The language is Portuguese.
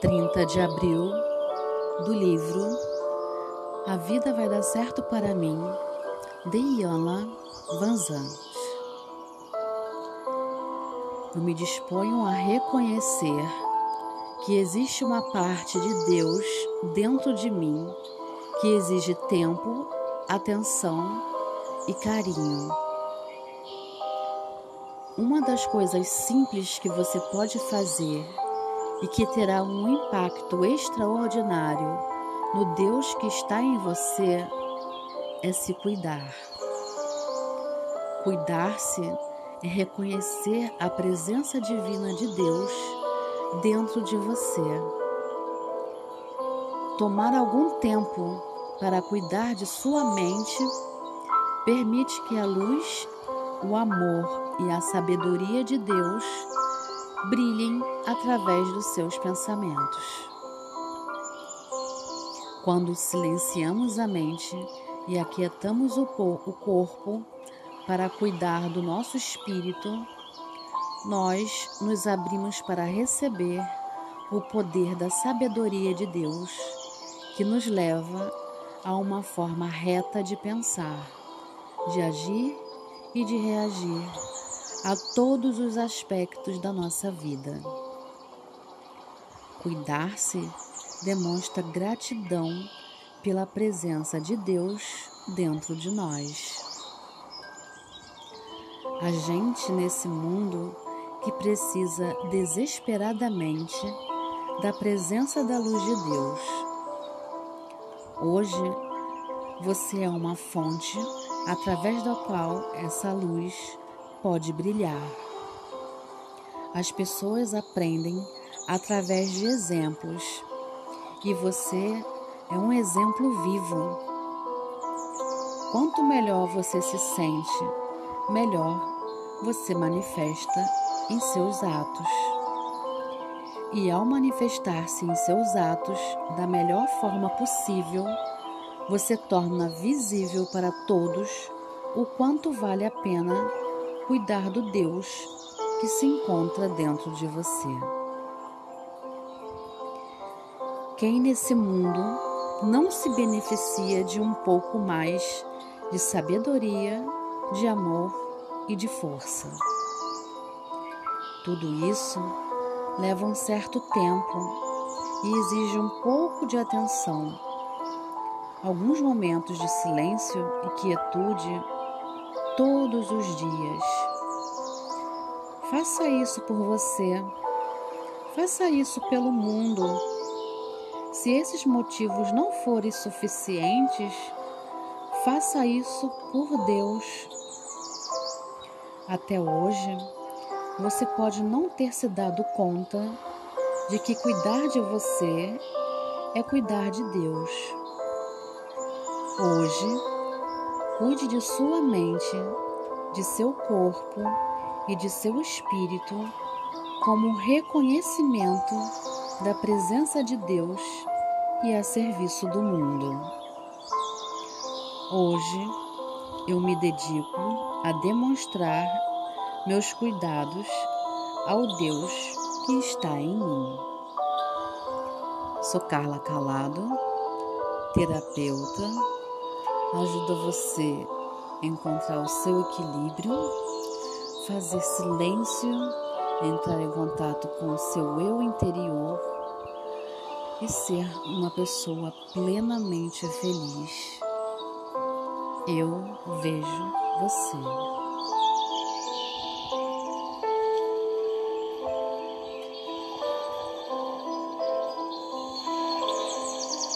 30 de abril, do livro A Vida Vai Dar Certo para Mim, de Iana Vanzant. Eu me disponho a reconhecer que existe uma parte de Deus dentro de mim que exige tempo, atenção e carinho. Uma das coisas simples que você pode fazer e que terá um impacto extraordinário no Deus que está em você é se cuidar. Cuidar-se é reconhecer a presença divina de Deus dentro de você. Tomar algum tempo para cuidar de sua mente permite que a luz, o amor e a sabedoria de Deus brilhem através dos seus pensamentos. Quando silenciamos a mente e aquietamos o corpo para cuidar do nosso espírito, nós nos abrimos para receber o poder da sabedoria de Deus, que nos leva a uma forma reta de pensar, de agir e de reagir a todos os aspectos da nossa vida. Cuidar-se demonstra gratidão pela presença de Deus dentro de nós. A gente nesse mundo que precisa desesperadamente da presença da luz de Deus. Hoje você é uma fonte através da qual essa luz pode brilhar. As pessoas aprendem através de exemplos e você é um exemplo vivo. Quanto melhor você se sente, melhor você manifesta em seus atos. E ao manifestar-se em seus atos da melhor forma possível, você torna visível para todos o quanto vale a pena cuidar do Deus que se encontra dentro de você. Quem nesse mundo não se beneficia de um pouco mais de sabedoria, de amor e de força? Tudo isso leva um certo tempo e exige um pouco de atenção. Alguns momentos de silêncio e quietude todos os dias. Faça isso por você. Faça isso pelo mundo. Se esses motivos não forem suficientes, faça isso por Deus. Até hoje, você pode não ter se dado conta de que cuidar de você é cuidar de Deus. Hoje, Cuide de sua mente, de seu corpo e de seu espírito como reconhecimento da presença de Deus e a serviço do mundo. Hoje eu me dedico a demonstrar meus cuidados ao Deus que está em mim. Sou Carla Calado, terapeuta ajuda você a encontrar o seu equilíbrio, fazer silêncio, entrar em contato com o seu eu interior e ser uma pessoa plenamente feliz. Eu vejo você.